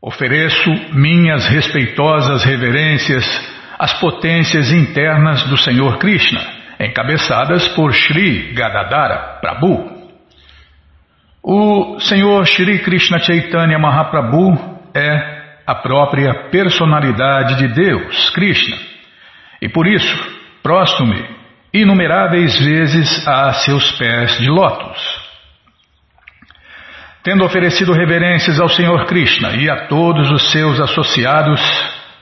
Ofereço minhas respeitosas reverências às potências internas do Senhor Krishna, encabeçadas por Sri Gadadara Prabhu. O Senhor Sri Krishna Chaitanya Mahaprabhu é a própria personalidade de Deus, Krishna, e por isso prostro-me inumeráveis vezes a seus pés de lótus. Tendo oferecido reverências ao Senhor Krishna e a todos os seus associados,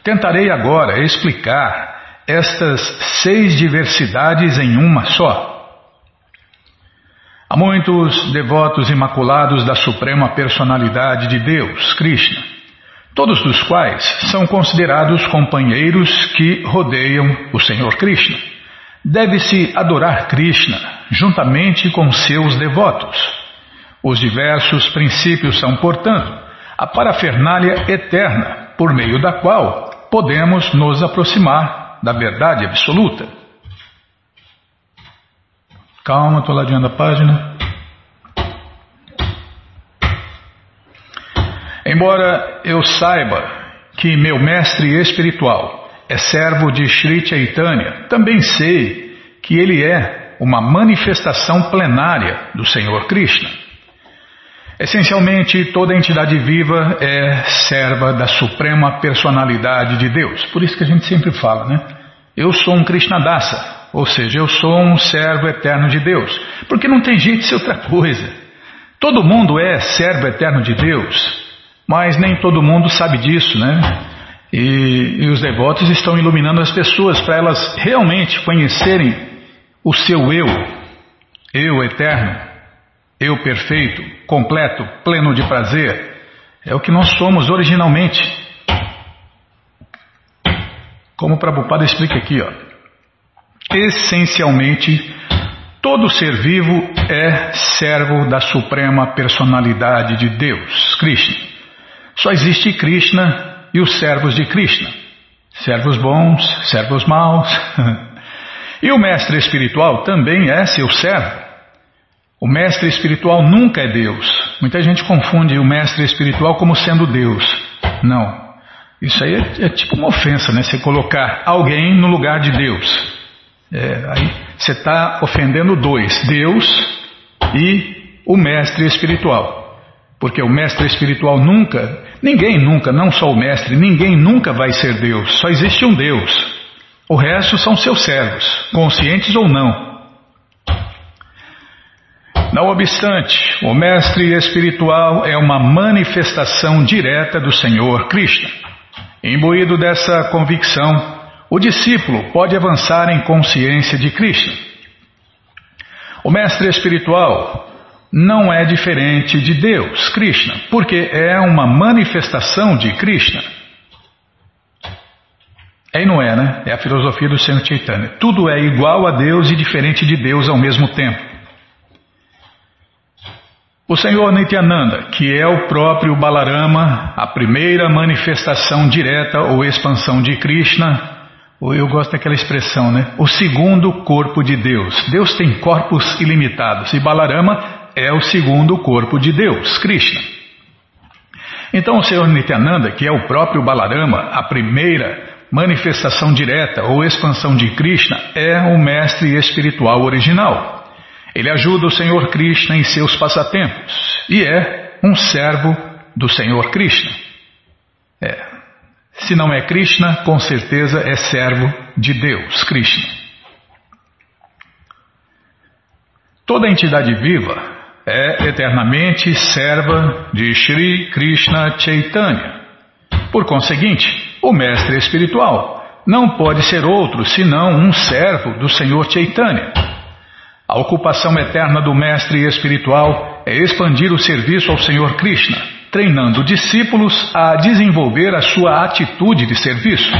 tentarei agora explicar estas seis diversidades em uma só. Há muitos devotos imaculados da Suprema Personalidade de Deus, Krishna, todos dos quais são considerados companheiros que rodeiam o Senhor Krishna. Deve-se adorar Krishna juntamente com seus devotos. Os diversos princípios são, portanto, a parafernália eterna por meio da qual podemos nos aproximar da verdade absoluta. Calma, estou ladeando a página. Embora eu saiba que meu mestre espiritual é servo de Sri Chaitanya, também sei que ele é uma manifestação plenária do Senhor Krishna. Essencialmente, toda entidade viva é serva da suprema personalidade de Deus. Por isso que a gente sempre fala, né? Eu sou um Krishnadasa, ou seja, eu sou um servo eterno de Deus. Porque não tem jeito de ser outra coisa. Todo mundo é servo eterno de Deus, mas nem todo mundo sabe disso, né? E, e os devotos estão iluminando as pessoas para elas realmente conhecerem o seu eu, eu eterno, eu perfeito, completo, pleno de prazer, é o que nós somos originalmente. Como o Prabhupada explica aqui, ó. Essencialmente, todo ser vivo é servo da suprema personalidade de Deus, Krishna. Só existe Krishna e os servos de Krishna. Servos bons, servos maus. e o mestre espiritual também é seu servo. O mestre espiritual nunca é Deus. Muita gente confunde o mestre espiritual como sendo Deus. Não. Isso aí é, é tipo uma ofensa, né? Você colocar alguém no lugar de Deus. É, aí você está ofendendo dois: Deus e o mestre espiritual. Porque o mestre espiritual nunca, ninguém nunca, não só o mestre, ninguém nunca vai ser Deus. Só existe um Deus. O resto são seus servos, conscientes ou não. Não obstante, o mestre espiritual é uma manifestação direta do Senhor Krishna. Imbuído dessa convicção, o discípulo pode avançar em consciência de Krishna. O mestre espiritual não é diferente de Deus, Krishna, porque é uma manifestação de Krishna. É e não é, né? É a filosofia do Senhor Chaitanya. Tudo é igual a Deus e diferente de Deus ao mesmo tempo. O Senhor Nityananda, que é o próprio Balarama, a primeira manifestação direta ou expansão de Krishna, eu gosto daquela expressão, né? O segundo corpo de Deus. Deus tem corpos ilimitados e Balarama é o segundo corpo de Deus, Krishna. Então o Senhor Nityananda, que é o próprio Balarama, a primeira manifestação direta ou expansão de Krishna, é o mestre espiritual original. Ele ajuda o Senhor Krishna em seus passatempos e é um servo do Senhor Krishna. É. Se não é Krishna, com certeza é servo de Deus, Krishna. Toda entidade viva é eternamente serva de Sri Krishna Chaitanya. Por conseguinte, o mestre espiritual não pode ser outro senão um servo do Senhor Chaitanya. A ocupação eterna do mestre espiritual é expandir o serviço ao Senhor Krishna, treinando discípulos a desenvolver a sua atitude de serviço.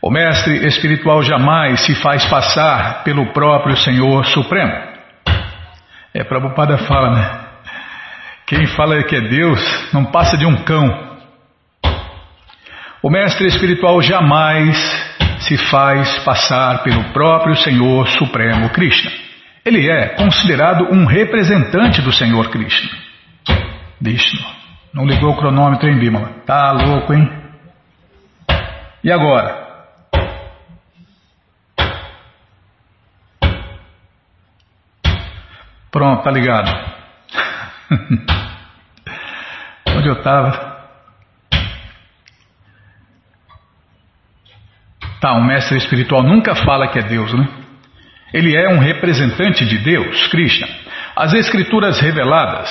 O mestre espiritual jamais se faz passar pelo próprio Senhor Supremo. É, Prabhupada fala, né? Quem fala que é Deus não passa de um cão. O mestre espiritual jamais se faz passar pelo próprio Senhor Supremo Krishna. Ele é considerado um representante do Senhor Krishna. Vishnu. Não ligou o cronômetro, hein, Bímola? Tá louco, hein? E agora? Pronto, tá ligado. Onde eu estava? Tá, um mestre espiritual nunca fala que é Deus, né? Ele é um representante de Deus, Krishna. As escrituras reveladas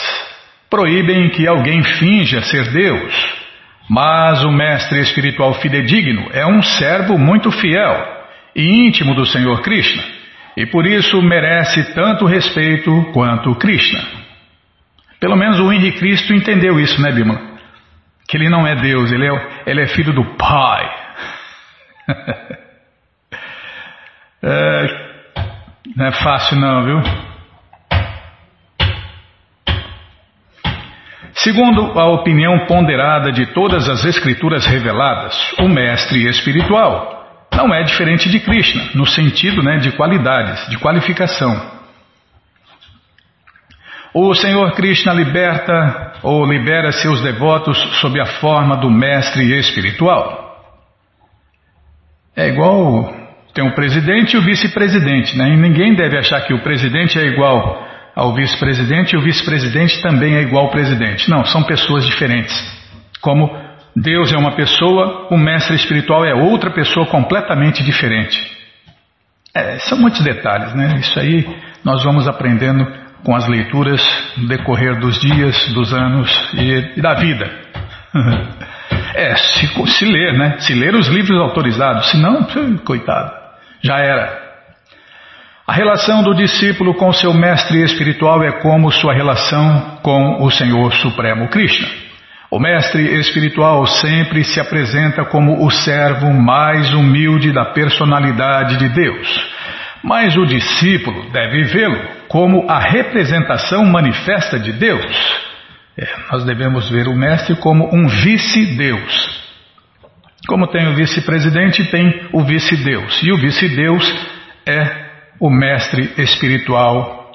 proíbem que alguém finja ser Deus, mas o mestre espiritual fidedigno é um servo muito fiel e íntimo do Senhor Krishna, e por isso merece tanto respeito quanto Krishna. Pelo menos o Henrique Cristo entendeu isso, né, Bima? Que ele não é Deus, ele é, ele é filho do Pai. é, não é fácil não, viu? Segundo a opinião ponderada de todas as escrituras reveladas, o mestre espiritual não é diferente de Krishna, no sentido né, de qualidades, de qualificação. O Senhor Krishna liberta ou libera seus devotos sob a forma do mestre espiritual. É igual tem um presidente e o vice-presidente, né? E ninguém deve achar que o presidente é igual ao vice-presidente e o vice-presidente também é igual ao presidente. Não, são pessoas diferentes. Como Deus é uma pessoa, o mestre espiritual é outra pessoa completamente diferente. É, são muitos detalhes, né? Isso aí nós vamos aprendendo com as leituras no decorrer dos dias, dos anos e, e da vida. É, se, se ler, né? Se ler os livros autorizados, senão, coitado. Já era. A relação do discípulo com seu mestre espiritual é como sua relação com o Senhor Supremo Krishna. O mestre espiritual sempre se apresenta como o servo mais humilde da personalidade de Deus. Mas o discípulo deve vê-lo como a representação manifesta de Deus. É, nós devemos ver o mestre como um vice-deus. Como tem o vice-presidente, tem o vice-deus. E o vice-deus é o mestre espiritual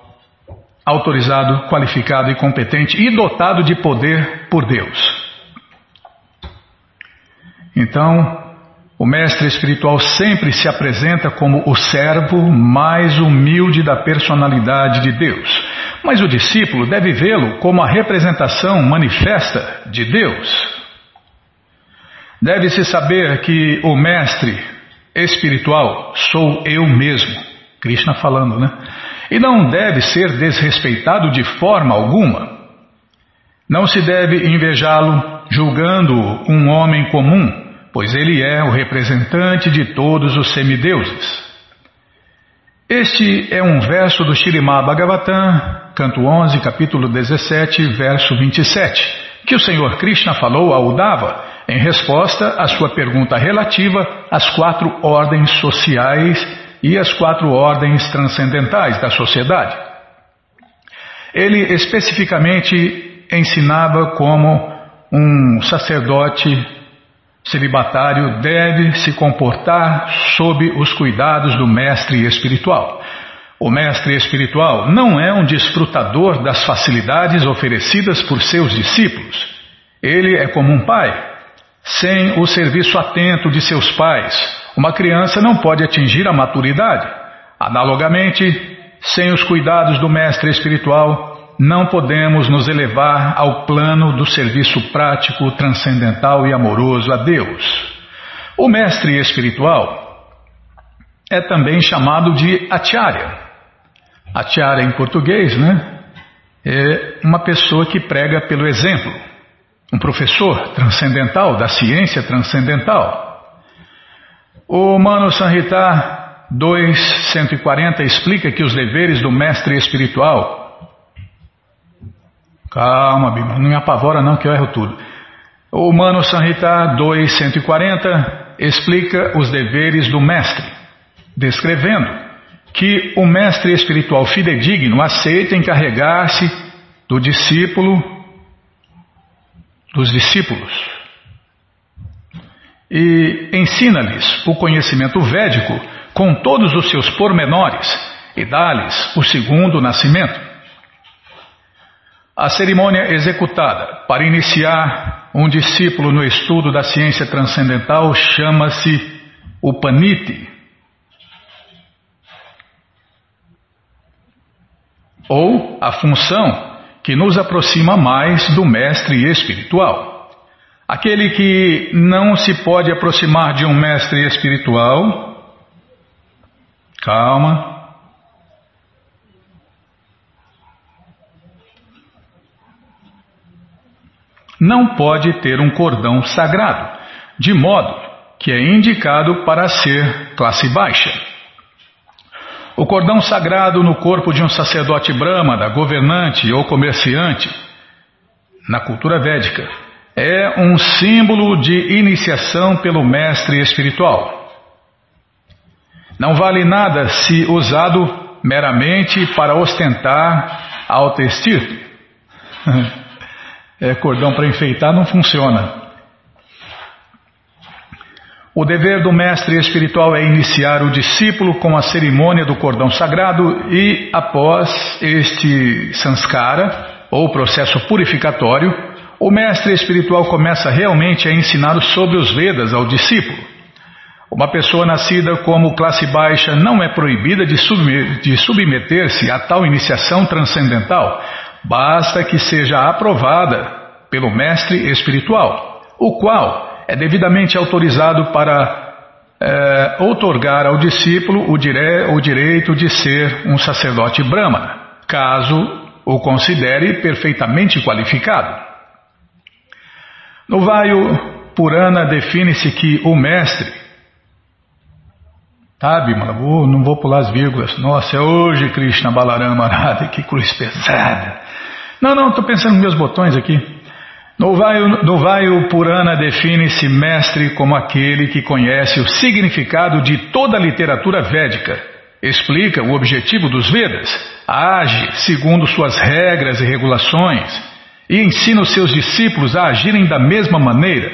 autorizado, qualificado e competente e dotado de poder por Deus. Então, o mestre espiritual sempre se apresenta como o servo mais humilde da personalidade de Deus. Mas o discípulo deve vê-lo como a representação manifesta de Deus. Deve-se saber que o mestre espiritual sou eu mesmo, Krishna falando, né? E não deve ser desrespeitado de forma alguma. Não se deve invejá-lo julgando um homem comum, pois ele é o representante de todos os semideuses. Este é um verso do Shirimá Bhagavatam, canto 11, capítulo 17, verso 27, que o Senhor Krishna falou a Uddhava em resposta à sua pergunta relativa às quatro ordens sociais e às quatro ordens transcendentais da sociedade. Ele especificamente ensinava como um sacerdote celibatário deve se comportar sob os cuidados do mestre espiritual. O mestre espiritual não é um desfrutador das facilidades oferecidas por seus discípulos. Ele é como um pai sem o serviço atento de seus pais, uma criança não pode atingir a maturidade. Analogamente, sem os cuidados do mestre espiritual, não podemos nos elevar ao plano do serviço prático, transcendental e amoroso a Deus. O mestre espiritual é também chamado de acharya. Acharya em português, né? É uma pessoa que prega pelo exemplo um professor transcendental da ciência transcendental. O Mano Sanhita 2.140 explica que os deveres do mestre espiritual. Calma, Bima, não me apavora não que eu erro tudo. O Mano Sanhita 2.140 explica os deveres do mestre, descrevendo que o mestre espiritual fidedigno aceita encarregar-se do discípulo dos discípulos e ensina-lhes o conhecimento védico com todos os seus pormenores e dá-lhes o segundo nascimento. A cerimônia executada para iniciar um discípulo no estudo da ciência transcendental chama-se Upaniti. Ou a função que nos aproxima mais do mestre espiritual. Aquele que não se pode aproximar de um mestre espiritual. Calma. não pode ter um cordão sagrado, de modo que é indicado para ser classe baixa. O cordão sagrado no corpo de um sacerdote brahmana, governante ou comerciante, na cultura védica, é um símbolo de iniciação pelo mestre espiritual. Não vale nada se usado meramente para ostentar autoestima. é, cordão para enfeitar não funciona. O dever do mestre espiritual é iniciar o discípulo com a cerimônia do cordão sagrado e, após este sanskara, ou processo purificatório, o mestre espiritual começa realmente a ensinar sobre os Vedas ao discípulo. Uma pessoa nascida como classe baixa não é proibida de submeter-se a tal iniciação transcendental, Basta que seja aprovada pelo mestre espiritual, o qual é devidamente autorizado para é, outorgar ao discípulo o, dire, o direito de ser um sacerdote brahmana, caso o considere perfeitamente qualificado. No Vaio Purana define-se que o mestre Tá, Bimala, vou, não vou pular as vírgulas. Nossa, é hoje Krishna Balarama Arada, que cruz pesada. Não, não, estou pensando nos meus botões aqui. No Vaio Purana define-se mestre como aquele que conhece o significado de toda a literatura védica, explica o objetivo dos Vedas, age segundo suas regras e regulações e ensina os seus discípulos a agirem da mesma maneira.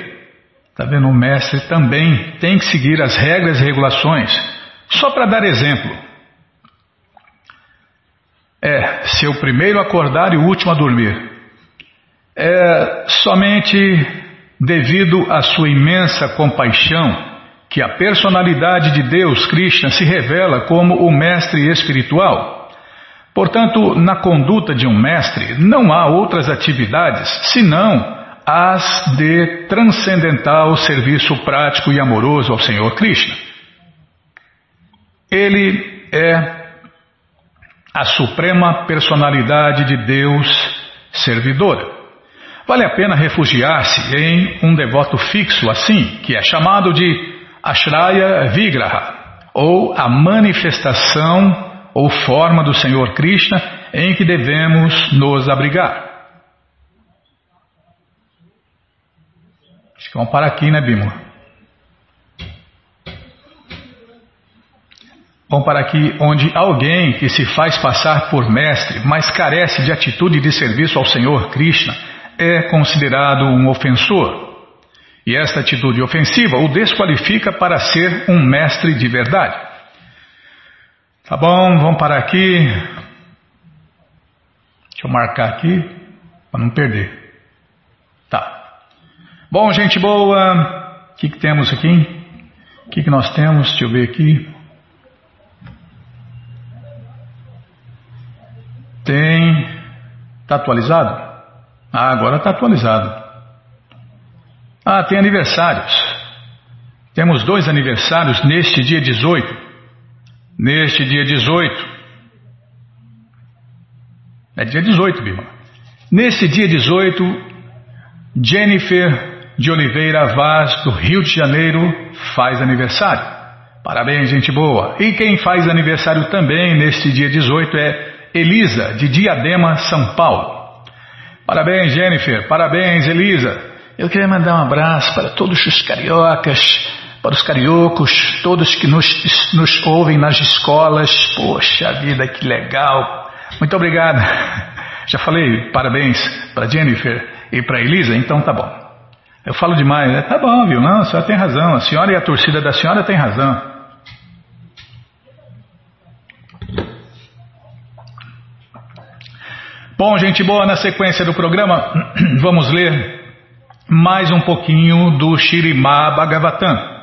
Está vendo? O mestre também tem que seguir as regras e regulações só para dar exemplo. É, ser o primeiro a acordar e o último a dormir. É somente devido à sua imensa compaixão que a personalidade de Deus, Krishna, se revela como o mestre espiritual. Portanto, na conduta de um mestre não há outras atividades senão as de transcendental serviço prático e amoroso ao Senhor Krishna. Ele é a suprema personalidade de Deus servidora. Vale a pena refugiar-se em um devoto fixo assim, que é chamado de Ashraya Vigraha, ou a manifestação ou forma do Senhor Krishna em que devemos nos abrigar. Acho que vamos parar aqui, né, Bimo? Vamos para aqui, onde alguém que se faz passar por mestre, mas carece de atitude de serviço ao Senhor Krishna, é considerado um ofensor. E esta atitude ofensiva o desqualifica para ser um mestre de verdade. Tá bom, vamos parar aqui. Deixa eu marcar aqui para não perder. Tá. Bom, gente boa, o que, que temos aqui? O que, que nós temos? Deixa eu ver aqui. Tem. Está atualizado? Ah, agora está atualizado. Ah, tem aniversários. Temos dois aniversários neste dia 18. Neste dia 18. É dia 18, Bima. Neste dia 18, Jennifer de Oliveira Vaz, do Rio de Janeiro, faz aniversário. Parabéns, gente boa. E quem faz aniversário também neste dia 18 é Elisa, de Diadema, São Paulo. Parabéns, Jennifer. Parabéns, Elisa. Eu queria mandar um abraço para todos os cariocas, para os cariocos, todos que nos, nos ouvem nas escolas. Poxa vida, que legal. Muito obrigado. Já falei parabéns para Jennifer e para Elisa, então tá bom. Eu falo demais, né? Tá bom, viu? Não, a senhora tem razão. A senhora e a torcida da senhora tem razão. Bom, gente boa, na sequência do programa, vamos ler mais um pouquinho do Shirimá Bhagavatam.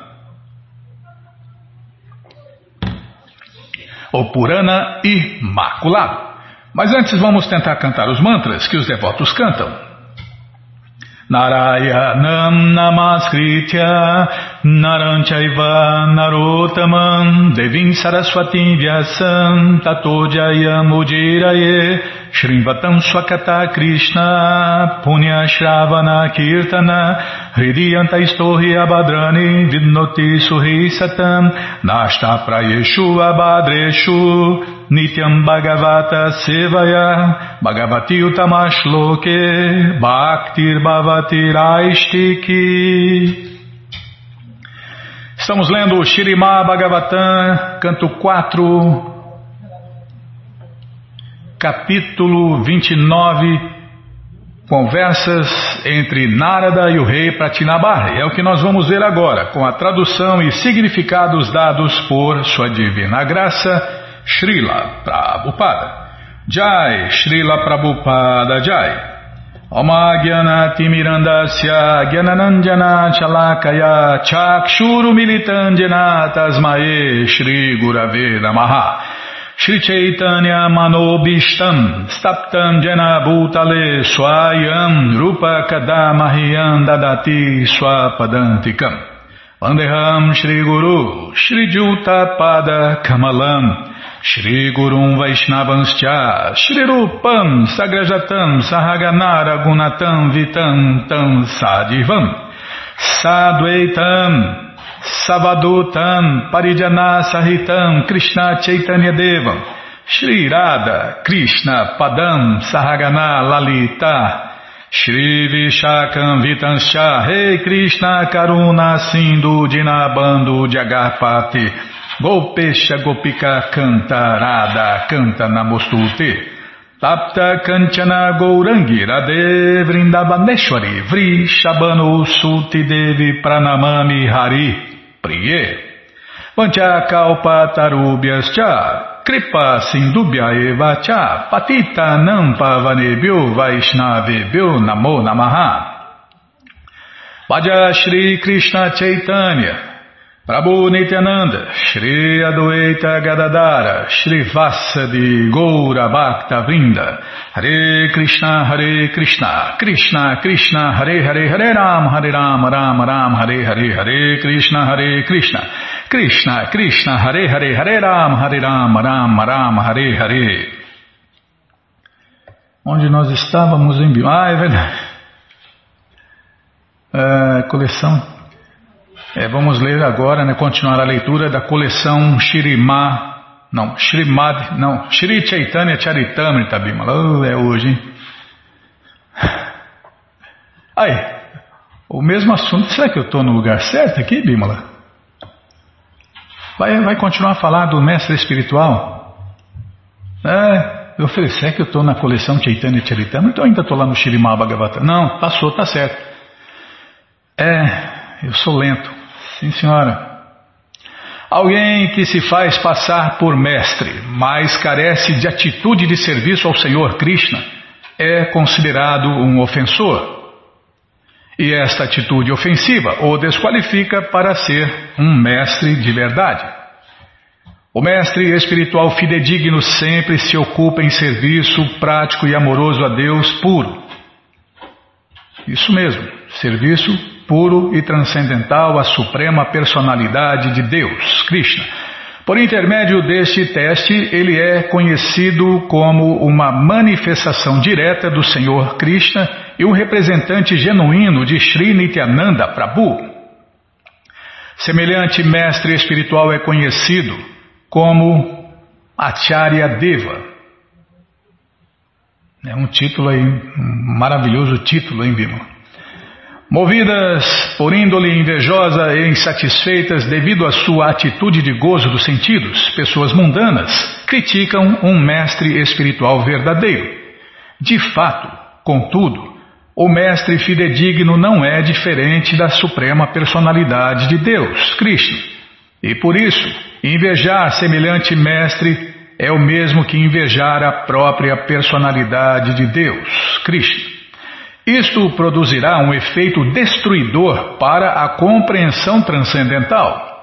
O Purana Imaculado. Mas antes vamos tentar cantar os mantras que os devotos cantam. Narayanam Namaskritya Naranchaiva Narotamam Devim Saraswatim Vyasam Tato Jayamudiraye Shrivatam Swakata Krishna Punya Shravana Kirtana Hridiyanta Istohi Abadrani Vidnoti Suhi Satam Nashta Prayeshu Abadreshu Nityam Bhagavata Sevaya Bhagavati Utamashloke Bhaktir Bhavati Raistiki Estamos lendo o Shirimá Bhagavatam, canto 4, capítulo 29, conversas entre Narada e o rei Pratinabarra. É o que nós vamos ver agora, com a tradução e significados dados por Sua Divina Graça, Srila Prabhupada. Jai, Srila Prabhupada Jai. Chakshuru Militandjana Tasmae Shri Gurave Namaha. Shri Chaitanya Manobishtam Staptam Jena Bhutale Swayam Rupa Kadamahyam Dadati Swapadantikam. Vandeham Shri Guru Shri Juta Pada Kamalam Shri Gurum Vaishnavanscha Shri Rupam Sagrajatam Sahaganara Gunatam Vitam Tam Sadivam Sadvaitam Savadutam Parijana Sahitam Krishna Chaitanya Devam Shri Radha Krishna Padam Sahagana Lalita Shri Vishakam Vitansha Rei Krishna Karuna Sindhu Dinabando Jagarpati Gopesha Gopika Cantarada Canta Namostute Tapta Kanchana Gourangi Radhe Vrindavaneshwari Vri Shabano Suti Devi Pranamami Hari Priye. Vancha kalpa cha, kripa sindubhya eva cha, patita nampa vanebhyo vaishnavebhyo namo namaha. Vaja Shri Krishna Chaitanya, Prabhu Nityananda, Shri Adwaita Gadadara, Shri Vasadi Goura Bhakta Vrinda, Hare Krishna, Hare Krishna, Krishna Krishna, Hare Hare, Hare Ram, Hare Ram, Ram Ram, Hare Hare, Hare Krishna, Hare Krishna, Krishna Krishna, Hare Hare, Hare Ram, Hare Ram, Ram Ram, Hare Hare. Onde nós estávamos em... Ah, é verdade. É, coleção é, vamos ler agora, né, continuar a leitura da coleção Shirima, não, Shrimad, não, Shri Chaitanya Charitamrita, Bimala, oh, é hoje, hein? Aí, o mesmo assunto, será que eu estou no lugar certo aqui, Bimala? Vai, vai continuar a falar do mestre espiritual? É, eu falei, será que eu estou na coleção Chaitanya Charitamrita? Então ainda estou lá no Shrimad Bhagavatam. Não, passou, tá certo. É, eu sou lento. Sim, senhora. Alguém que se faz passar por mestre, mas carece de atitude de serviço ao Senhor Krishna, é considerado um ofensor. E esta atitude ofensiva o desqualifica para ser um mestre de verdade. O mestre espiritual fidedigno sempre se ocupa em serviço prático e amoroso a Deus puro. Isso mesmo, serviço puro e transcendental à suprema personalidade de Deus, Krishna. Por intermédio deste teste, ele é conhecido como uma manifestação direta do Senhor Krishna e um representante genuíno de Sri Nityananda Prabhu. Semelhante mestre espiritual é conhecido como Acharya Deva. É um título aí, um maravilhoso título, hein, Bima? Movidas por índole invejosa e insatisfeitas devido à sua atitude de gozo dos sentidos, pessoas mundanas criticam um mestre espiritual verdadeiro. De fato, contudo, o mestre fidedigno não é diferente da suprema personalidade de Deus, Cristo. E por isso, invejar semelhante mestre é o mesmo que invejar a própria personalidade de Deus, Krishna. Isto produzirá um efeito destruidor para a compreensão transcendental.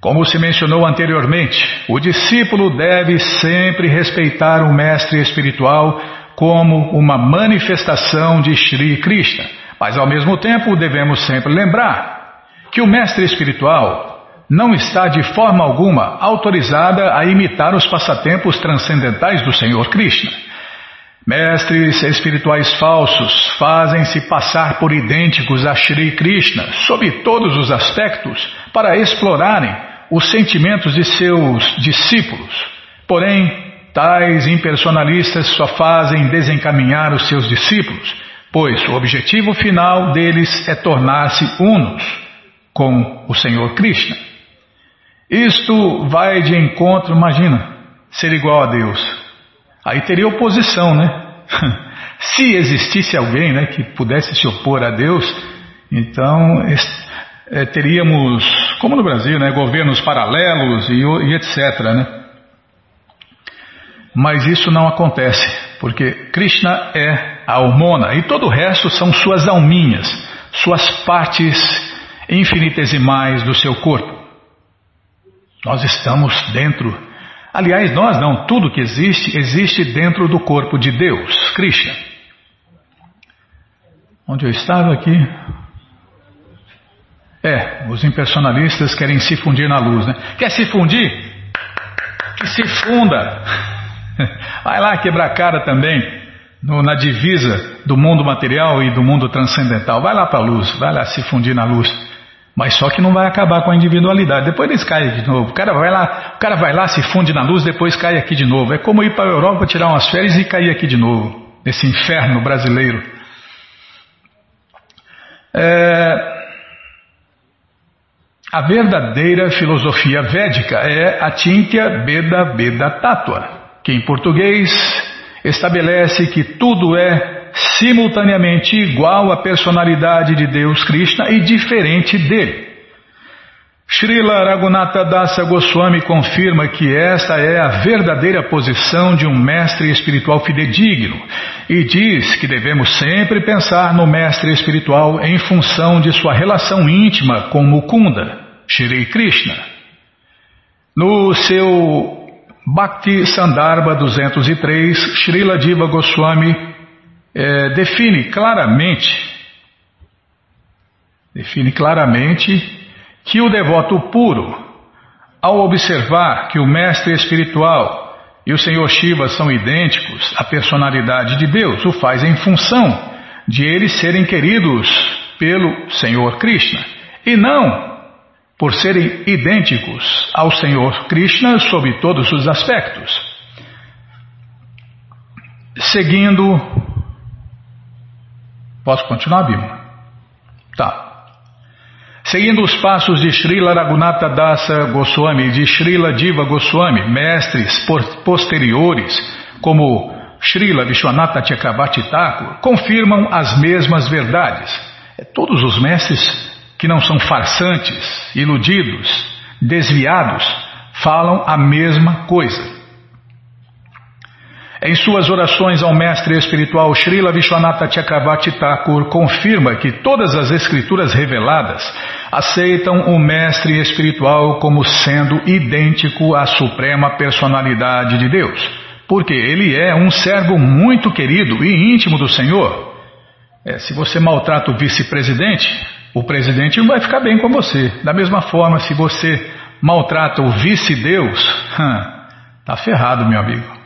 Como se mencionou anteriormente, o discípulo deve sempre respeitar o mestre espiritual como uma manifestação de Sri Krishna, mas ao mesmo tempo devemos sempre lembrar que o mestre espiritual não está de forma alguma autorizada a imitar os passatempos transcendentais do Senhor Krishna. Mestres espirituais falsos fazem-se passar por idênticos a Shri Krishna sob todos os aspectos para explorarem os sentimentos de seus discípulos. Porém, tais impersonalistas só fazem desencaminhar os seus discípulos, pois o objetivo final deles é tornar-se unos com o Senhor Krishna. Isto vai de encontro, imagina, ser igual a Deus. Aí teria oposição, né? se existisse alguém né, que pudesse se opor a Deus, então é, teríamos, como no Brasil, né, governos paralelos e, e etc. Né? Mas isso não acontece, porque Krishna é a almona e todo o resto são suas alminhas, suas partes infinitesimais do seu corpo. Nós estamos dentro. Aliás, nós não, tudo que existe, existe dentro do corpo de Deus, Krishna. Onde eu estava aqui? É, os impersonalistas querem se fundir na luz, né? Quer se fundir? Que se funda. Vai lá quebrar a cara também no, na divisa do mundo material e do mundo transcendental. Vai lá para a luz, vai lá se fundir na luz. Mas só que não vai acabar com a individualidade. Depois eles caem de novo. O cara vai lá, o cara vai lá, se funde na luz, depois cai aqui de novo. É como ir para a Europa tirar umas férias e cair aqui de novo. Nesse inferno brasileiro. É... A verdadeira filosofia védica é a Tintya Beda Beda Tattva, que em português estabelece que tudo é simultaneamente igual à personalidade de Deus Krishna e diferente dele. Srila Raghunatha Dasa Goswami confirma que esta é a verdadeira posição de um mestre espiritual fidedigno e diz que devemos sempre pensar no mestre espiritual em função de sua relação íntima com Mukunda, Shri Krishna. No seu Bhakti Sandarbha 203, Srila Diva Goswami é, define claramente, define claramente que o devoto puro, ao observar que o mestre espiritual e o Senhor Shiva são idênticos à personalidade de Deus, o faz em função de eles serem queridos pelo Senhor Krishna e não por serem idênticos ao Senhor Krishna sob todos os aspectos. Seguindo Posso continuar, Bima? Tá. Seguindo os passos de Srila Raghunatha Dasa Goswami e de Srila Diva Goswami, mestres posteriores, como Srila Vishwanatha Chakravarti Thakur, confirmam as mesmas verdades. É, todos os mestres que não são farsantes, iludidos, desviados, falam a mesma coisa. Em suas orações ao mestre espiritual Srila Vishwanatha Chakravarti Thakur confirma que todas as escrituras reveladas aceitam o mestre espiritual como sendo idêntico à suprema personalidade de Deus, porque ele é um servo muito querido e íntimo do Senhor. É, se você maltrata o vice-presidente, o presidente vai ficar bem com você. Da mesma forma, se você maltrata o vice-deus, tá ferrado, meu amigo.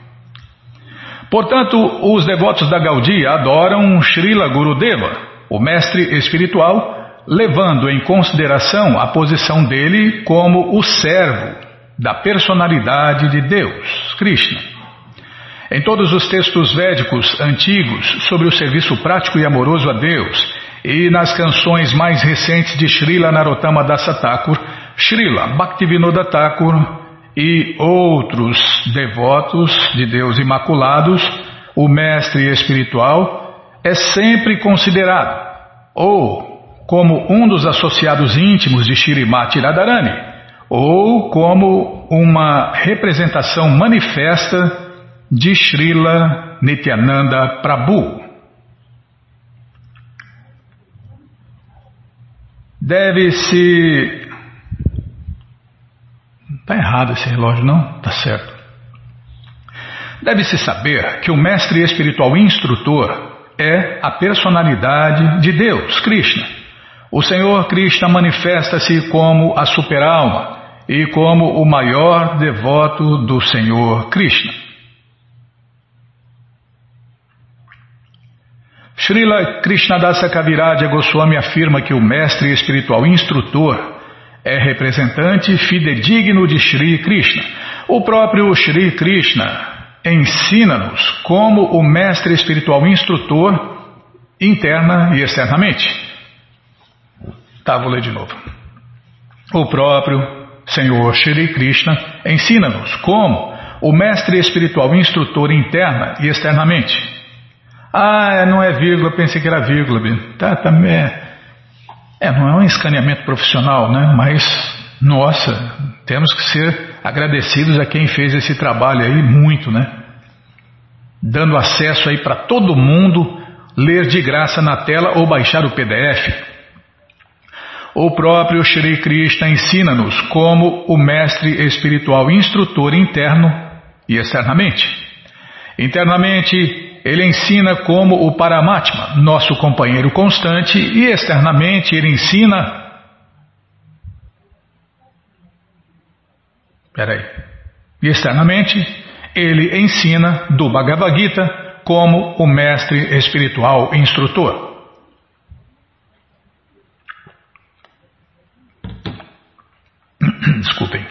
Portanto, os devotos da Gaudia adoram Srila Gurudeva, o mestre espiritual, levando em consideração a posição dele como o servo da personalidade de Deus, Krishna. Em todos os textos védicos antigos sobre o serviço prático e amoroso a Deus, e nas canções mais recentes de Srila Narottama Dasa Thakur, Srila Bhaktivinoda Thakur e outros devotos de Deus imaculados, o mestre espiritual é sempre considerado ou como um dos associados íntimos de Shirimati Radharani, ou como uma representação manifesta de Srila Nityananda Prabhu. Deve-se. Está errado esse relógio, não? Está certo. Deve-se saber que o mestre espiritual instrutor é a personalidade de Deus, Krishna. O Senhor Krishna manifesta-se como a superalma e como o maior devoto do Senhor Krishna. Srila Krishnadasa Kaviraj Goswami afirma que o mestre espiritual instrutor é representante fidedigno de Sri Krishna. O próprio Sri Krishna ensina-nos como o mestre espiritual instrutor, interna e externamente. Tá, vou ler de novo. O próprio Senhor Shri Krishna ensina-nos como o mestre espiritual instrutor interna e externamente. Ah, não é vírgula, pensei que era vírgula. Tá, tá, é, é, não é um escaneamento profissional, né? Mas, nossa, temos que ser agradecidos a quem fez esse trabalho aí muito, né? Dando acesso aí para todo mundo ler de graça na tela ou baixar o PDF. O próprio Shri Krishna ensina-nos como o mestre espiritual instrutor interno e externamente. Internamente, ele ensina como o Paramatma, nosso companheiro constante, e externamente ele ensina. Peraí. E externamente, ele ensina do Bhagavad Gita como o mestre espiritual instrutor. Desculpem.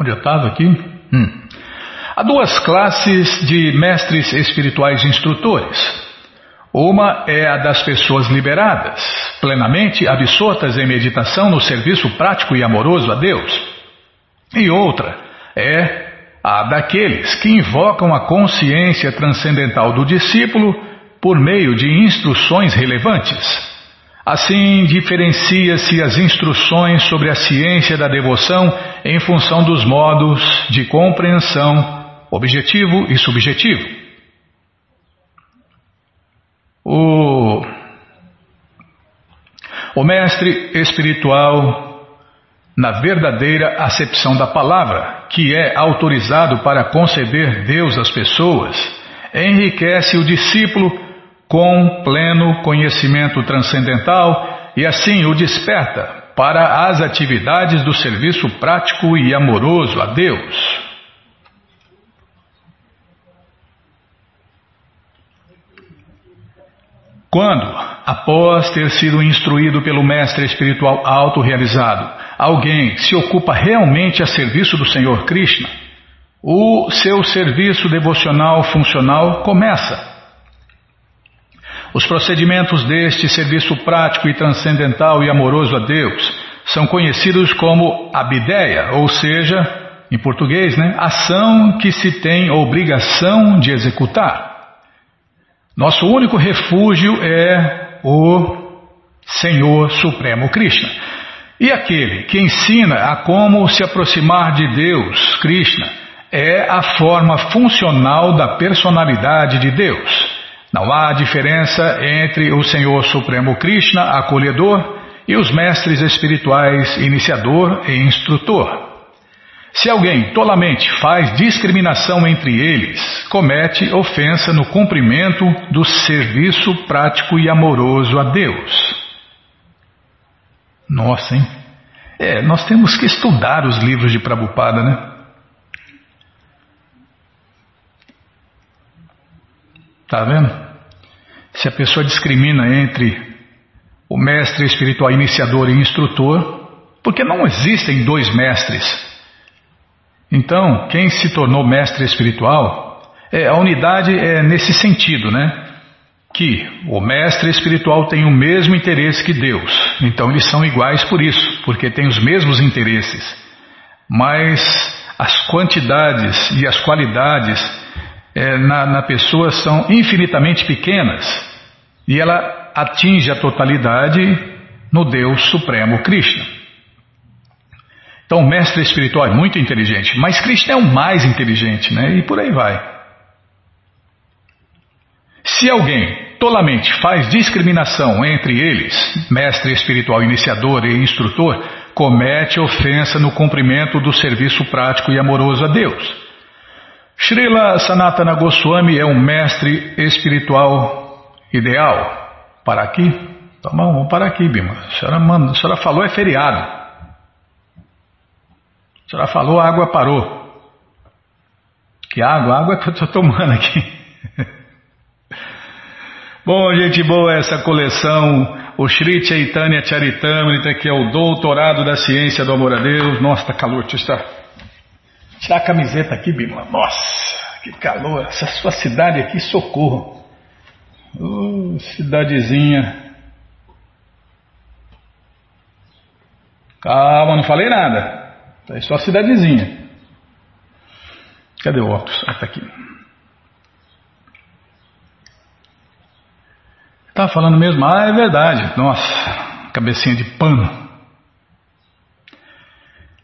Onde eu estava aqui? Hum. Há duas classes de mestres espirituais instrutores. Uma é a das pessoas liberadas, plenamente absortas em meditação no serviço prático e amoroso a Deus. E outra é a daqueles que invocam a consciência transcendental do discípulo por meio de instruções relevantes. Assim, diferencia-se as instruções sobre a ciência da devoção em função dos modos de compreensão, objetivo e subjetivo. O, o mestre espiritual na verdadeira acepção da palavra, que é autorizado para conceder Deus às pessoas, enriquece o discípulo com pleno conhecimento transcendental e assim o desperta para as atividades do serviço prático e amoroso a Deus. Quando, após ter sido instruído pelo mestre espiritual autorrealizado, alguém se ocupa realmente a serviço do Senhor Krishna, o seu serviço devocional funcional começa. Os procedimentos deste serviço prático e transcendental e amoroso a Deus são conhecidos como abideia, ou seja, em português, né, ação que se tem obrigação de executar. Nosso único refúgio é o Senhor Supremo Krishna. E aquele que ensina a como se aproximar de Deus, Krishna, é a forma funcional da personalidade de Deus. Não há diferença entre o Senhor Supremo Krishna, acolhedor, e os mestres espirituais, iniciador e instrutor. Se alguém tolamente faz discriminação entre eles, comete ofensa no cumprimento do serviço prático e amoroso a Deus. Nossa, hein? É, nós temos que estudar os livros de Prabhupada, né? Tá vendo? Se a pessoa discrimina entre o mestre espiritual iniciador e instrutor, porque não existem dois mestres. Então, quem se tornou mestre espiritual, é, a unidade é nesse sentido, né? Que o mestre espiritual tem o mesmo interesse que Deus. Então eles são iguais por isso, porque têm os mesmos interesses. Mas as quantidades e as qualidades é, na, na pessoa são infinitamente pequenas e ela atinge a totalidade no Deus Supremo Krishna. Então o mestre espiritual é muito inteligente, mas Krishna é o mais inteligente, né? E por aí vai. Se alguém tolamente faz discriminação entre eles, mestre espiritual iniciador e instrutor, comete ofensa no cumprimento do serviço prático e amoroso a Deus. Srila Sanatana Goswami é um mestre espiritual ideal. Para aqui? Tá bom, vamos parar aqui, Bima. A senhora, manda, a senhora falou é feriado. A senhora falou, a água parou. Que água? A água que eu estou tomando aqui. Bom, gente boa, essa coleção, o Sri Chaitanya Charitamrita, que é o doutorado da ciência do amor a Deus. Nossa, tá calor, deixa eu tirar a camiseta aqui, Bima. Nossa, que calor. Essa sua cidade aqui, socorro. Oh, cidadezinha. Calma, não falei nada. É só cidadezinha. Cadê o óculos? Ah, tá aqui. Tá falando mesmo? Ah, é verdade. Nossa, cabecinha de pano.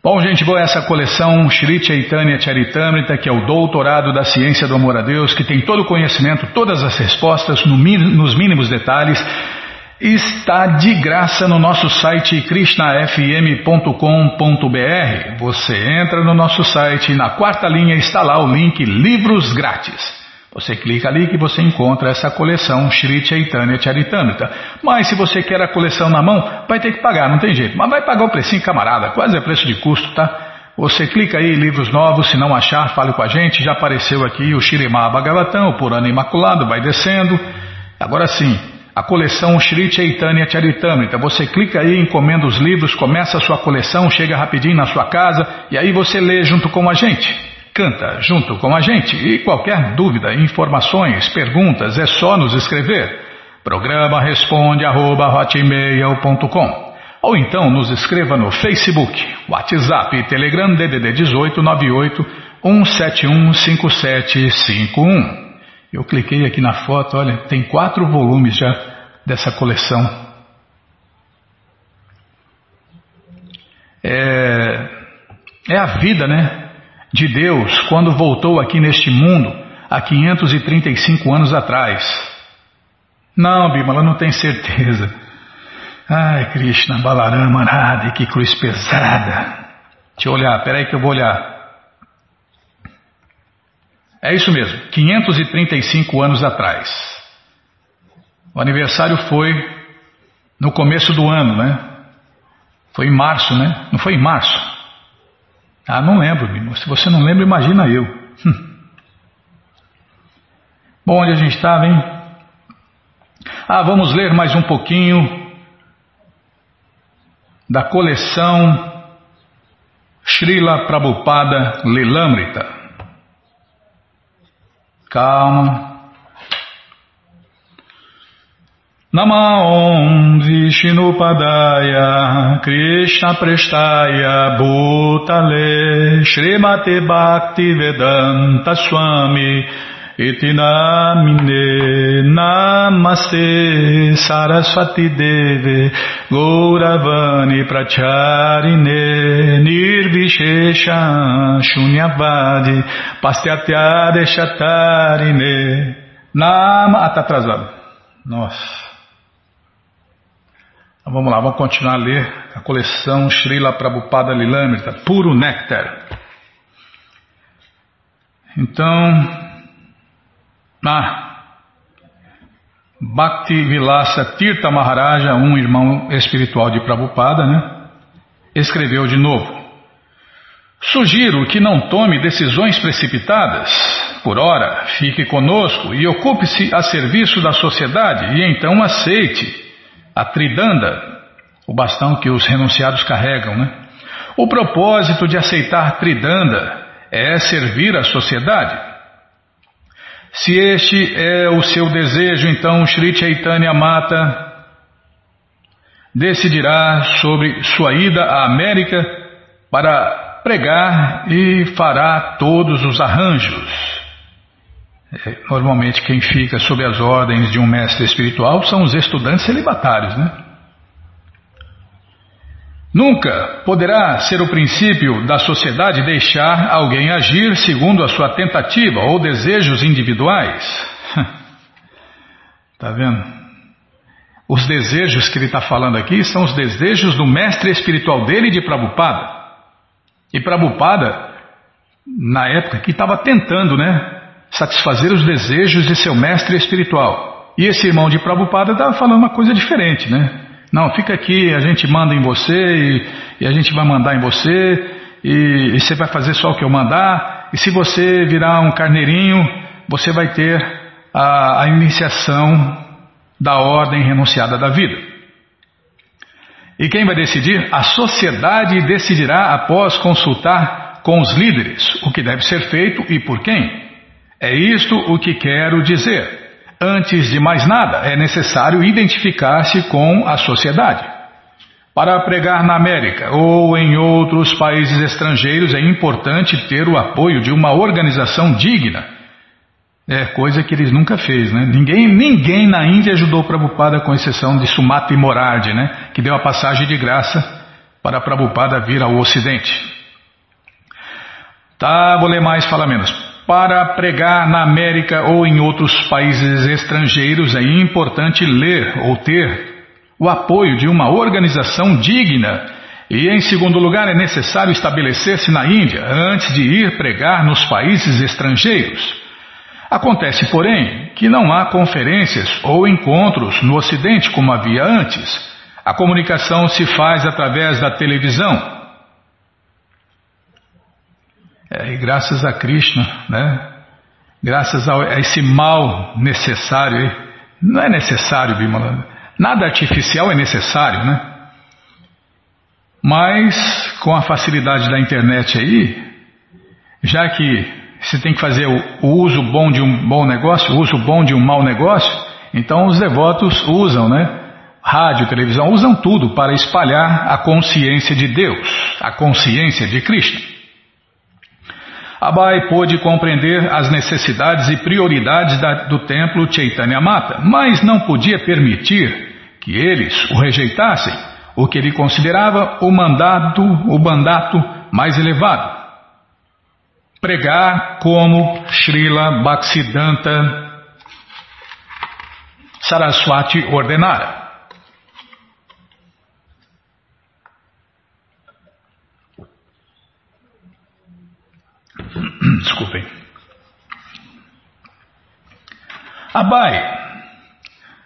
Bom, gente, boa essa coleção Shri Chaitanya Charitamrita, que é o doutorado da ciência do amor a Deus, que tem todo o conhecimento, todas as respostas no, nos mínimos detalhes, está de graça no nosso site krishnafm.com.br. Você entra no nosso site e na quarta linha está lá o link Livros Grátis. Você clica ali que você encontra essa coleção Shri Chaitanya Charitamrita. Mas se você quer a coleção na mão, vai ter que pagar, não tem jeito. Mas vai pagar o precinho, camarada, quase é preço de custo, tá? Você clica aí, livros novos, se não achar, fale com a gente. Já apareceu aqui o Shirimá Bhagavatam, o Purana Imaculado, vai descendo. Agora sim, a coleção Shri Chaitanya Charitamrita. Você clica aí, encomenda os livros, começa a sua coleção, chega rapidinho na sua casa e aí você lê junto com a gente. Canta junto com a gente e qualquer dúvida, informações, perguntas é só nos escrever. Programa responde arroba, ou então nos escreva no Facebook, WhatsApp e Telegram DDD 18 98 171 5751. Eu cliquei aqui na foto, olha, tem quatro volumes já dessa coleção. É, é a vida, né? de Deus quando voltou aqui neste mundo há 535 anos atrás. Não, Bimala, não tem certeza. Ai, Krishna, Balarama, nada, que cruz pesada. Deixa eu olhar, peraí que eu vou olhar. É isso mesmo, 535 anos atrás. O aniversário foi no começo do ano, né? Foi em março, né? Não foi em março? Ah, não lembro, Bino. Se você não lembra, imagina eu. Hum. Bom, onde a gente estava, hein? Ah, vamos ler mais um pouquinho da coleção Srila Prabhupada Lilamrita. Calma. Namaom Vishnupadaya Krishna Prestaya Bhutale Bhakti Vedanta Swami Itinamine Namaste Saraswati Deve Gauravani Pracharine Nirvishesha Shunyavadi Pastyatya Deshatarine Nama... Ah, tá atrasado. Nossa. Então, vamos lá, vamos continuar a ler a coleção Srila Prabhupada Lilamrita, puro néctar. Então, ah, Bhakti Vilasa Tirtha Maharaja, um irmão espiritual de Prabhupada, né, escreveu de novo. Sugiro que não tome decisões precipitadas. Por ora, fique conosco e ocupe-se a serviço da sociedade e então aceite a tridanda, o bastão que os renunciados carregam, né? O propósito de aceitar tridanda é servir a sociedade. Se este é o seu desejo, então Sri Chaitanya Mata decidirá sobre sua ida à América para pregar e fará todos os arranjos. É, normalmente quem fica sob as ordens de um mestre espiritual são os estudantes celibatários, né? Nunca poderá ser o princípio da sociedade deixar alguém agir segundo a sua tentativa ou desejos individuais. Está vendo? Os desejos que ele está falando aqui são os desejos do mestre espiritual dele de Prabhupada. E Prabhupada, na época que estava tentando, né, satisfazer os desejos de seu mestre espiritual. E esse irmão de Prabhupada estava falando uma coisa diferente, né? Não, fica aqui, a gente manda em você e, e a gente vai mandar em você e, e, você vai fazer só o que eu mandar. E se você virar um carneirinho, você vai ter a, a iniciação da ordem renunciada da vida. E quem vai decidir? A sociedade decidirá após consultar com os líderes o que deve ser feito e por quem. É isto o que quero dizer. Antes de mais nada, é necessário identificar-se com a sociedade. Para pregar na América ou em outros países estrangeiros é importante ter o apoio de uma organização digna. É coisa que eles nunca fez, né? Ninguém, ninguém na Índia ajudou Prabhupada com exceção de Sumata e Morardi, né? Que deu a passagem de graça para Prabhupada vir ao Ocidente. Tá, vou ler mais, fala menos. Para pregar na América ou em outros países estrangeiros é importante ler ou ter o apoio de uma organização digna. E, em segundo lugar, é necessário estabelecer-se na Índia antes de ir pregar nos países estrangeiros. Acontece, porém, que não há conferências ou encontros no Ocidente como havia antes. A comunicação se faz através da televisão, é, e graças a Krishna, né? Graças a, esse mal necessário, não é necessário, Bimala, nada artificial é necessário, né? Mas com a facilidade da internet aí, já que você tem que fazer o, o uso bom de um bom negócio, o uso bom de um mau negócio, então os devotos usam, né? Rádio, televisão, usam tudo para espalhar a consciência de Deus, a consciência de Krishna. Abai pôde compreender as necessidades e prioridades da, do templo Chaitanya Mata, mas não podia permitir que eles o rejeitassem, o que ele considerava o mandato, o mandato mais elevado. Pregar como Srila Bhaktisiddhanta Saraswati ordenara. Desculpem. Abai.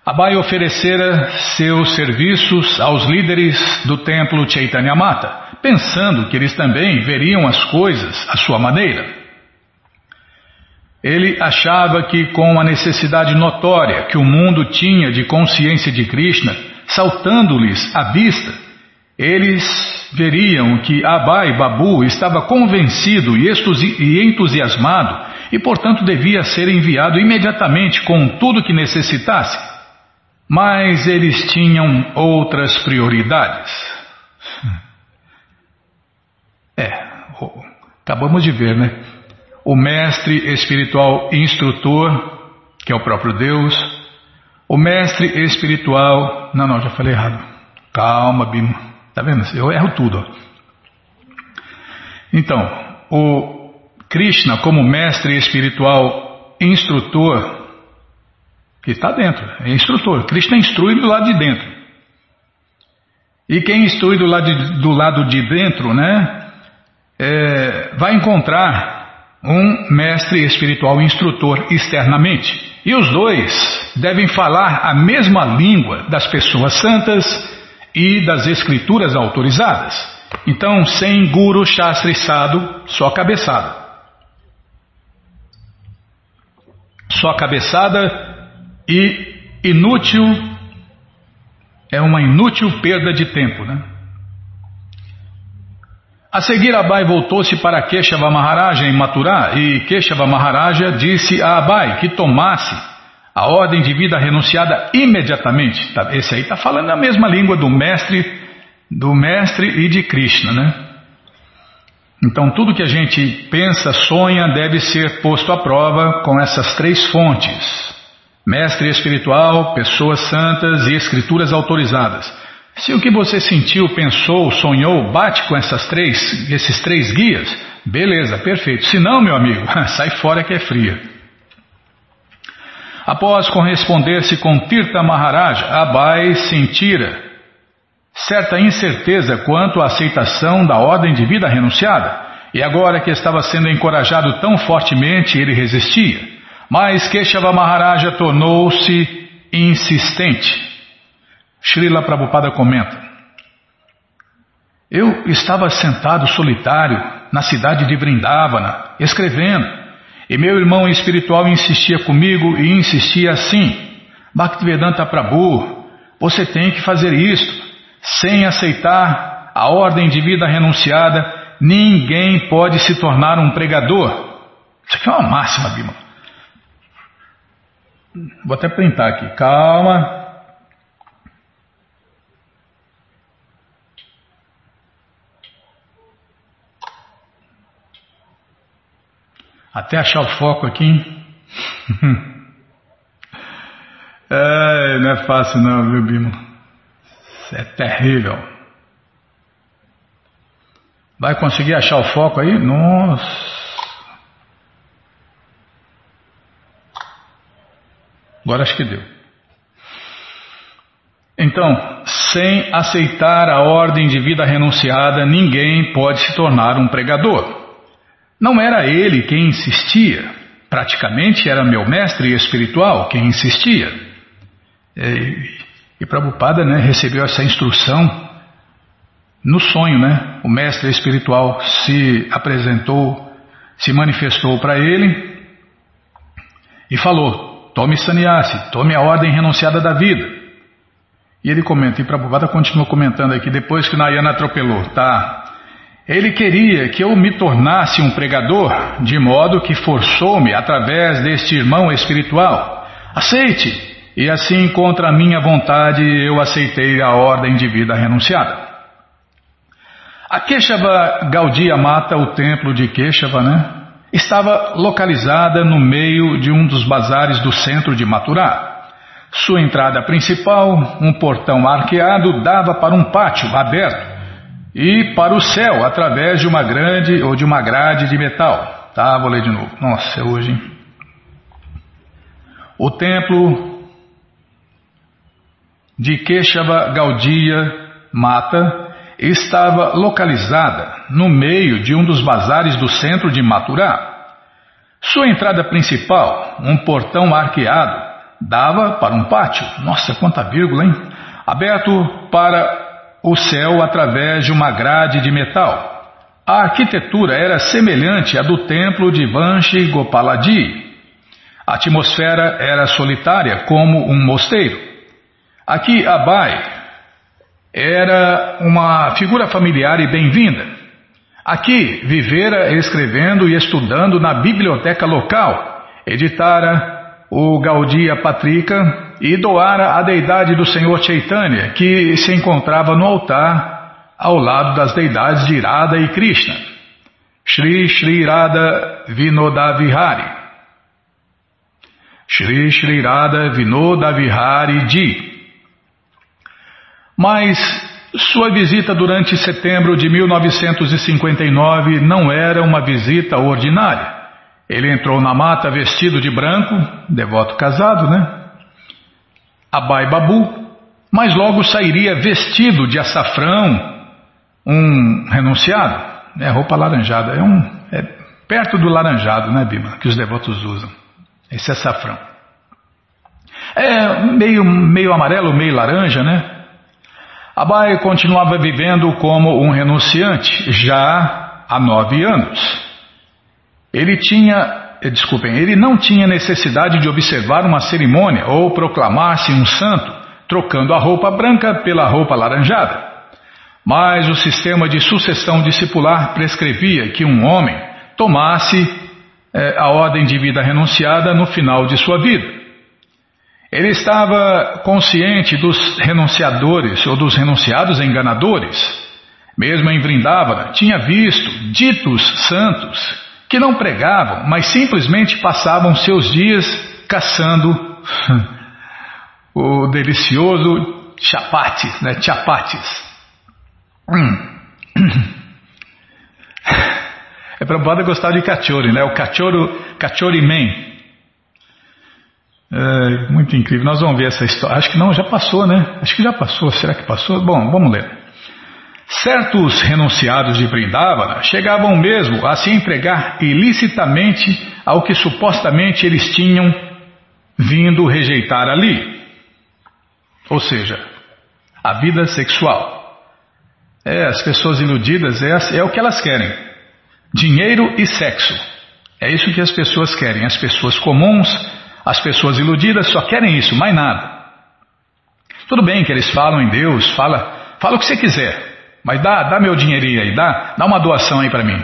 Abai oferecera seus serviços aos líderes do templo Chaitanya Mata, pensando que eles também veriam as coisas à sua maneira. Ele achava que, com a necessidade notória que o mundo tinha de consciência de Krishna, saltando-lhes à vista, eles veriam que Abai Babu estava convencido e entusiasmado e, portanto, devia ser enviado imediatamente com tudo que necessitasse. Mas eles tinham outras prioridades. É, acabamos de ver, né? O mestre espiritual instrutor, que é o próprio Deus, o mestre espiritual. Não, não, já falei errado. Calma, Bima. Tá vendo? Eu erro tudo. Então, o Krishna, como mestre espiritual instrutor, que está dentro, é instrutor. Krishna instrui do lado de dentro. E quem instrui do lado de, do lado de dentro, né, é, vai encontrar um mestre espiritual instrutor externamente. E os dois devem falar a mesma língua das pessoas santas e das escrituras autorizadas. Então, sem guru shastri sado, só cabeçada. Só cabeçada e inútil, é uma inútil perda de tempo, né? A seguir, Abai voltou-se para Keshava Maharaja em Maturá e Keshava Maharaja disse a Abai que tomasse a ordem de vida renunciada imediatamente. Tá, esse aí está falando a mesma língua do mestre, do mestre e de Krishna, né? Então tudo que a gente pensa, sonha, deve ser posto à prova com essas três fontes: mestre espiritual, pessoas santas e escrituras autorizadas. Se o que você sentiu, pensou, sonhou, bate com essas três, esses três guias, beleza, perfeito. Se não, meu amigo, sai fora que é fria. Após corresponder-se com Tirtha Maharaj, Abai sentira certa incerteza quanto à aceitação da ordem de vida renunciada, e agora que estava sendo encorajado tão fortemente, ele resistia. Mas Keshava Maharaja tornou-se insistente. Srila Prabhupada comenta: Eu estava sentado solitário na cidade de Vrindavana, escrevendo, e meu irmão espiritual insistia comigo e insistia assim: Bhaktivedanta Prabhu, você tem que fazer isto. Sem aceitar a ordem de vida renunciada, ninguém pode se tornar um pregador. Isso aqui é uma máxima, Bima. Vou até printar aqui. Calma. Até achar o foco aqui. é, não é fácil não, viu, Bima? É terrível. Vai conseguir achar o foco aí? Nossa. Agora acho que deu. Então, sem aceitar a ordem de vida renunciada, ninguém pode se tornar um pregador. Não era ele quem insistia, praticamente era meu mestre espiritual quem insistia. E, e Prabhupada né, recebeu essa instrução no sonho, né? O mestre espiritual se apresentou, se manifestou para ele e falou: tome sannyasi, tome a ordem renunciada da vida. E ele comenta, e Prabhupada continua comentando aqui, depois que Nayana atropelou, tá? Ele queria que eu me tornasse um pregador, de modo que forçou-me através deste irmão espiritual. Aceite! E assim, contra a minha vontade, eu aceitei a ordem de vida renunciada. A Keshava Gaudiya Mata, o templo de Keshava, né, estava localizada no meio de um dos bazares do centro de Maturá. Sua entrada principal, um portão arqueado, dava para um pátio aberto e para o céu através de uma grande ou de uma grade de metal. Tá, vou ler de novo. Nossa, é hoje. Hein? O templo de Keshava Gaudiya Mata estava localizada no meio de um dos bazares do centro de Maturá. Sua entrada principal, um portão arqueado, dava para um pátio, nossa, quanta vírgula, hein? Aberto para o céu através de uma grade de metal. A arquitetura era semelhante à do templo de Vanchi Gopaladi. A atmosfera era solitária como um mosteiro. Aqui Abai era uma figura familiar e bem-vinda. Aqui vivera escrevendo e estudando na biblioteca local, editara o Gaudia Patrika e doara a deidade do Senhor Chaitanya, que se encontrava no altar ao lado das deidades de Irada e Krishna. Shri Shri Radha Vinodavihari. Shri Shri Radha Vinodavihari Ji. Mas sua visita durante setembro de 1959 não era uma visita ordinária. Ele entrou na mata vestido de branco, devoto casado, né? Abai Babu, mas logo sairia vestido de açafrão, um renunciado, é roupa laranjada, é um é perto do laranjado, né, Bima, que os devotos usam. Esse açafrão. É meio meio amarelo, meio laranja, né? Abai continuava vivendo como um renunciante já há nove anos. Ele tinha, desculpem, ele não tinha necessidade de observar uma cerimônia ou proclamar-se um santo, trocando a roupa branca pela roupa laranjada. Mas o sistema de sucessão discipular prescrevia que um homem tomasse eh, a ordem de vida renunciada no final de sua vida. Ele estava consciente dos renunciadores ou dos renunciados enganadores. Mesmo em Vrindavana, tinha visto ditos santos que não pregavam, mas simplesmente passavam seus dias caçando o delicioso chapatis, né? Chapatis. Hum. É Prabhupada gostar de cachorro, né? O cachorro, cachorro man. É, muito incrível. Nós vamos ver essa história. Acho que não, já passou, né? Acho que já passou. Será que passou? Bom, vamos ler. Certos renunciados de Vrindavana chegavam mesmo a se entregar ilicitamente ao que supostamente eles tinham vindo rejeitar ali. Ou seja, a vida sexual. É, as pessoas iludidas é, é o que elas querem: dinheiro e sexo. É isso que as pessoas querem. As pessoas comuns as pessoas iludidas só querem isso, mais nada. Tudo bem que eles falam em Deus, fala, fala o que você quiser, mas dá, dá meu dinheirinho aí, dá, dá uma doação aí para mim.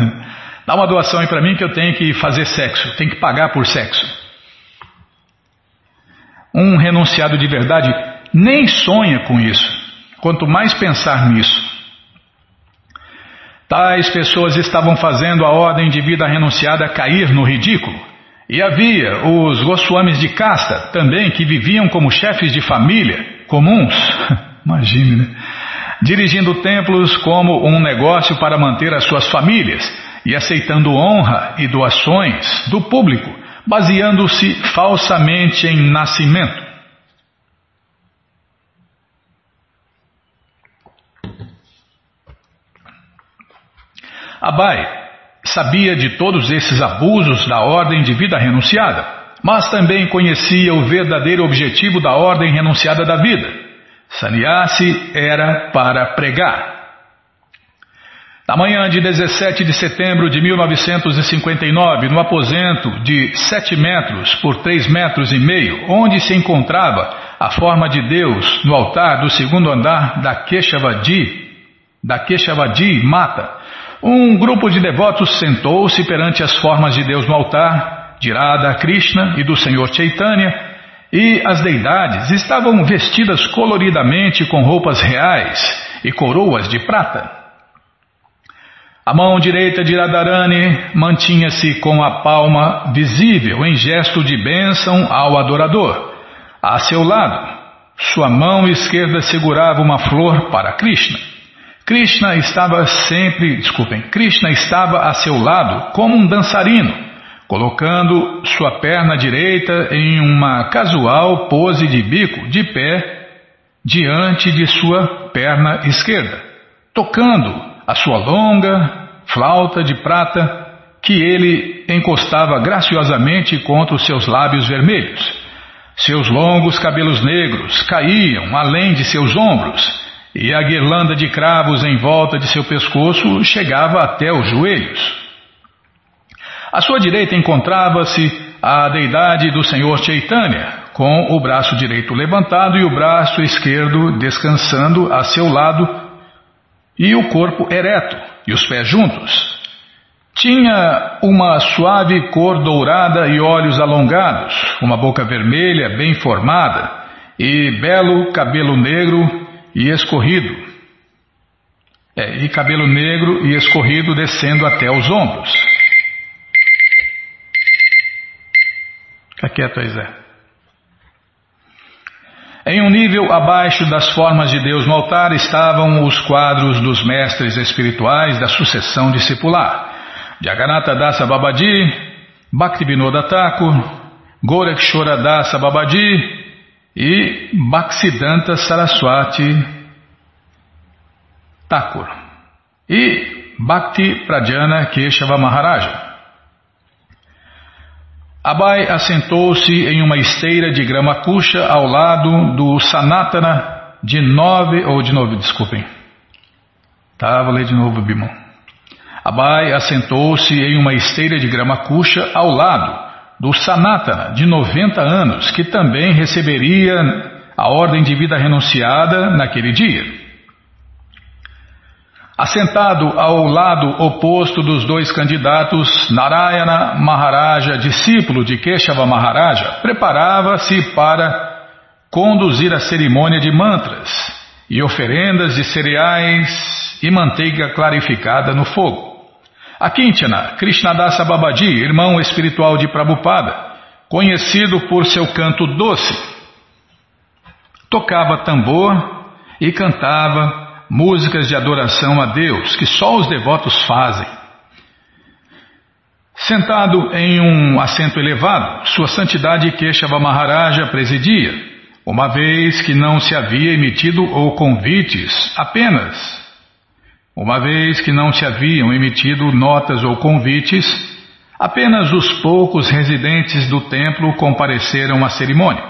dá uma doação aí para mim que eu tenho que fazer sexo, tenho que pagar por sexo. Um renunciado de verdade nem sonha com isso, quanto mais pensar nisso. Tais pessoas estavam fazendo a ordem de vida renunciada cair no ridículo. E havia os Goswamis de casta também que viviam como chefes de família comuns, imagine, né? Dirigindo templos como um negócio para manter as suas famílias e aceitando honra e doações do público, baseando-se falsamente em nascimento. Abai Sabia de todos esses abusos da ordem de vida renunciada, mas também conhecia o verdadeiro objetivo da ordem renunciada da vida. Sannyasi era para pregar. Na manhã de 17 de setembro de 1959, no aposento de 7 metros por 3 metros e meio, onde se encontrava a forma de Deus no altar do segundo andar da Keshavadi, da Keshavadi Mata, um grupo de devotos sentou-se perante as formas de Deus no altar, de Radha Krishna e do Senhor Chaitanya, e as deidades estavam vestidas coloridamente com roupas reais e coroas de prata. A mão direita de Radharani mantinha-se com a palma visível em gesto de bênção ao adorador. A seu lado, sua mão esquerda segurava uma flor para Krishna. Krishna estava sempre, desculpem, Krishna estava a seu lado como um dançarino, colocando sua perna direita em uma casual pose de bico de pé diante de sua perna esquerda, tocando a sua longa flauta de prata que ele encostava graciosamente contra os seus lábios vermelhos. Seus longos cabelos negros caíam além de seus ombros e a guirlanda de cravos em volta de seu pescoço chegava até os joelhos. À sua direita encontrava-se a deidade do Senhor Chaitanya, com o braço direito levantado e o braço esquerdo descansando a seu lado, e o corpo ereto e os pés juntos. Tinha uma suave cor dourada e olhos alongados, uma boca vermelha bem formada e belo cabelo negro e escorrido, é, e cabelo negro e escorrido descendo até os ombros. Fica quieto aí, Zé. Em um nível abaixo das formas de Deus no altar estavam os quadros dos mestres espirituais da sucessão discipular. Jagannatha Dasa Babaji, Bhaktivinoda Thakur, Gorakshora Dasa Babaji e Bhaktisiddhanta Saraswati Thakur e Bhakti Pradjana Keshava Maharaja. Abai assentou-se em uma esteira de grama puxa ao lado do Sanatana de nove, ou de nove, desculpem. Tá, vou ler de novo, Bimon. Abai assentou-se em uma esteira de grama cuxa ao lado do Sanatana, de 90 anos, que também receberia a ordem de vida renunciada naquele dia. Assentado ao lado oposto dos dois candidatos, Narayana Maharaja, discípulo de Keshava Maharaja, preparava-se para conduzir a cerimônia de mantras e oferendas de cereais e manteiga clarificada no fogo. A Krishna Krishnadasa Babaji, irmão espiritual de Prabhupada, conhecido por seu canto doce. tocava tambor e cantava músicas de adoração a Deus que só os devotos fazem. Sentado em um assento elevado, Sua Santidade Keshava Maharaja presidia, uma vez que não se havia emitido ou convites, apenas. Uma vez que não se haviam emitido notas ou convites, apenas os poucos residentes do templo compareceram à cerimônia.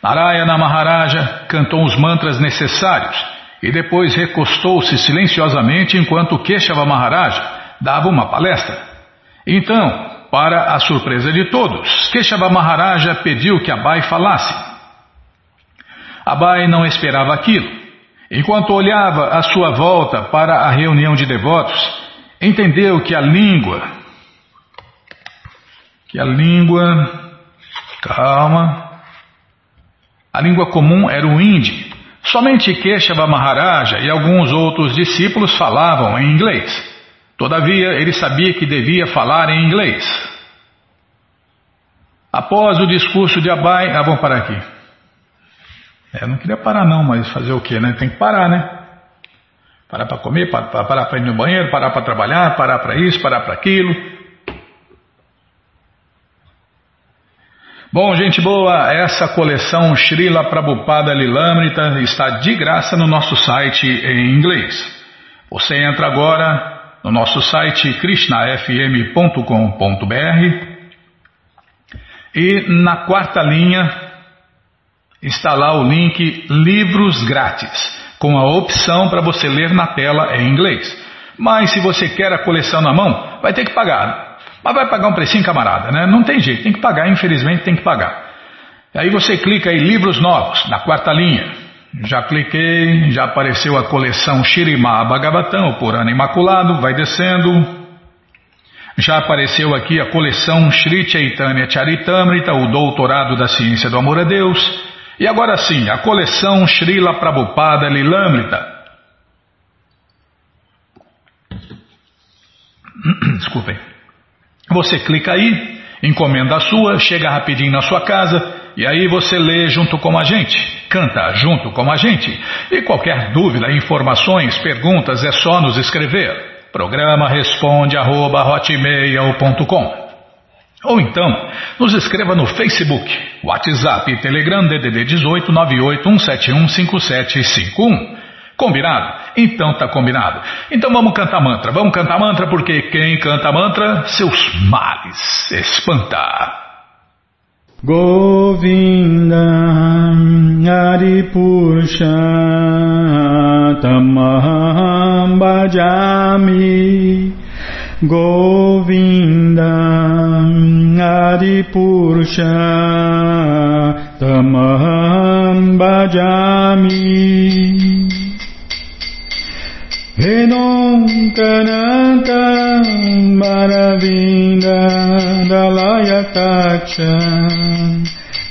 Narayana Maharaja cantou os mantras necessários e depois recostou-se silenciosamente enquanto Keshava Maharaja dava uma palestra. Então, para a surpresa de todos, Keshava Maharaja pediu que Abai falasse. Abai não esperava aquilo. Enquanto olhava à sua volta para a reunião de devotos, entendeu que a língua, que a língua, calma, a língua comum era o hindi. Somente Keshava Maharaja e alguns outros discípulos falavam em inglês. Todavia, ele sabia que devia falar em inglês. Após o discurso de Abai, ah, vamos parar aqui. É, eu não queria parar não, mas fazer o quê, né? Tem que parar, né? Parar para comer, parar para ir no banheiro, parar para trabalhar, parar para isso, parar para aquilo. Bom, gente boa, essa coleção Srila Prabhupada Lilamrita está de graça no nosso site em inglês. Você entra agora no nosso site krishnafm.com.br e na quarta linha está lá o link Livros Grátis, com a opção para você ler na tela em inglês. Mas se você quer a coleção na mão, vai ter que pagar. Mas vai pagar um precinho, camarada, né? Não tem jeito, tem que pagar, infelizmente tem que pagar. Aí você clica em Livros Novos, na quarta linha. Já cliquei, já apareceu a coleção Shirimá Bhagavatam, o Purana Imaculado, vai descendo. Já apareceu aqui a coleção Sri Chaitanya Charitamrita, o Doutorado da Ciência do Amor a Deus. E agora sim, a coleção Srila Prabhupada Lilamrita. Desculpem. Você clica aí, encomenda a sua, chega rapidinho na sua casa e aí você lê junto com a gente, canta junto com a gente. E qualquer dúvida, informações, perguntas é só nos escrever. Programa responde arroba, Ou então, nos escreva no Facebook, WhatsApp e Telegram DDD 18 981715751. Combinado? Então tá combinado. Então vamos cantar mantra. Vamos cantar mantra porque quem canta mantra, seus males espanta. Govinda Adipurusha Tamaham Bhajami Govinda Adipurusha Tamaham Bhajami Venom Kananta Maravinda Dalayatacha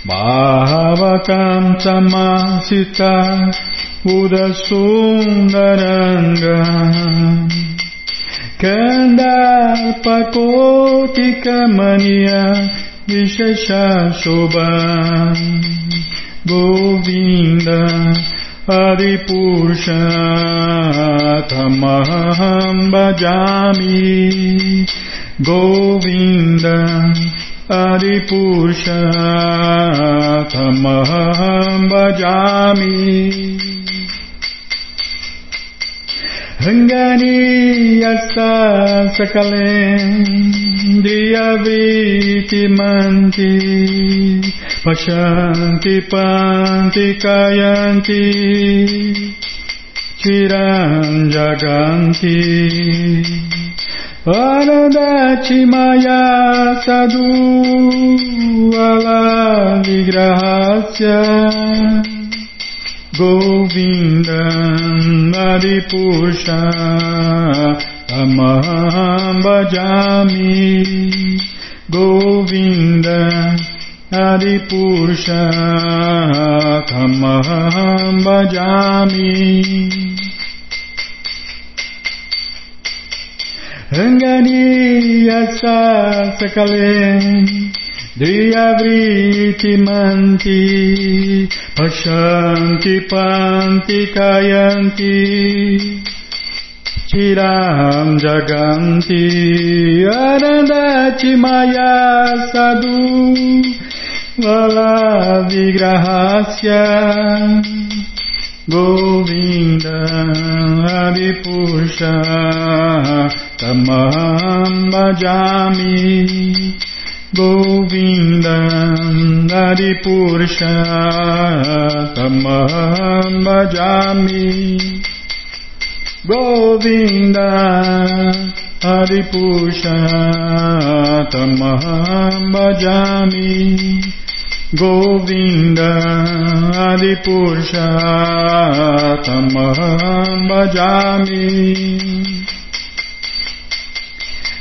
Bhavatam Samasita Udasundaranga Kandarpakotikamania Vishesha Shobha Govinda Adipurushatamaham bhajami Govinda Adipurushatamaham bhajami Rangani yasa sakalendriya manti Pashanti panti kayanti Chiran jaganti Anandati maya sadhu ala vigrahasya Govinda Adipusha Amaham bhajami Govinda Adipurusha Kamaham Bhajami Rangani Yasa Sakale Driyavriti manti Pashanti panti kayanti tiram jaganti Arandati maya sadhu Lala vigrahasya Govinda Adipusha Tamam bhajami. Govinda Hari Purusha Tamaham Bhajami Govinda Hari Purusha Tamaham Bhajami Govinda Hari Purusha Tamaham Bhajami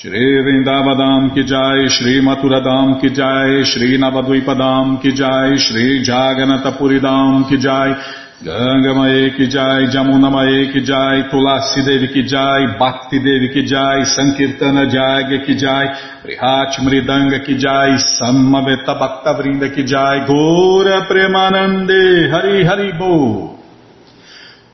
Shri Vrindavadam ki jai, Shri Maturadam ki jai, Shri Navadvipadam ki jai, Shri Jaganatapuridam ki jai, Ganga Mae ki jai, Jamuna Mae ki jai, Tulasi Devi ki jai, Bhakti Devi ki jai, Sankirtana Jagya ki jai, Prihat Mridanga ki jai, Samaveta Bhakta Vrinda ki jai, Gora Premanande, Hari Hari Bo.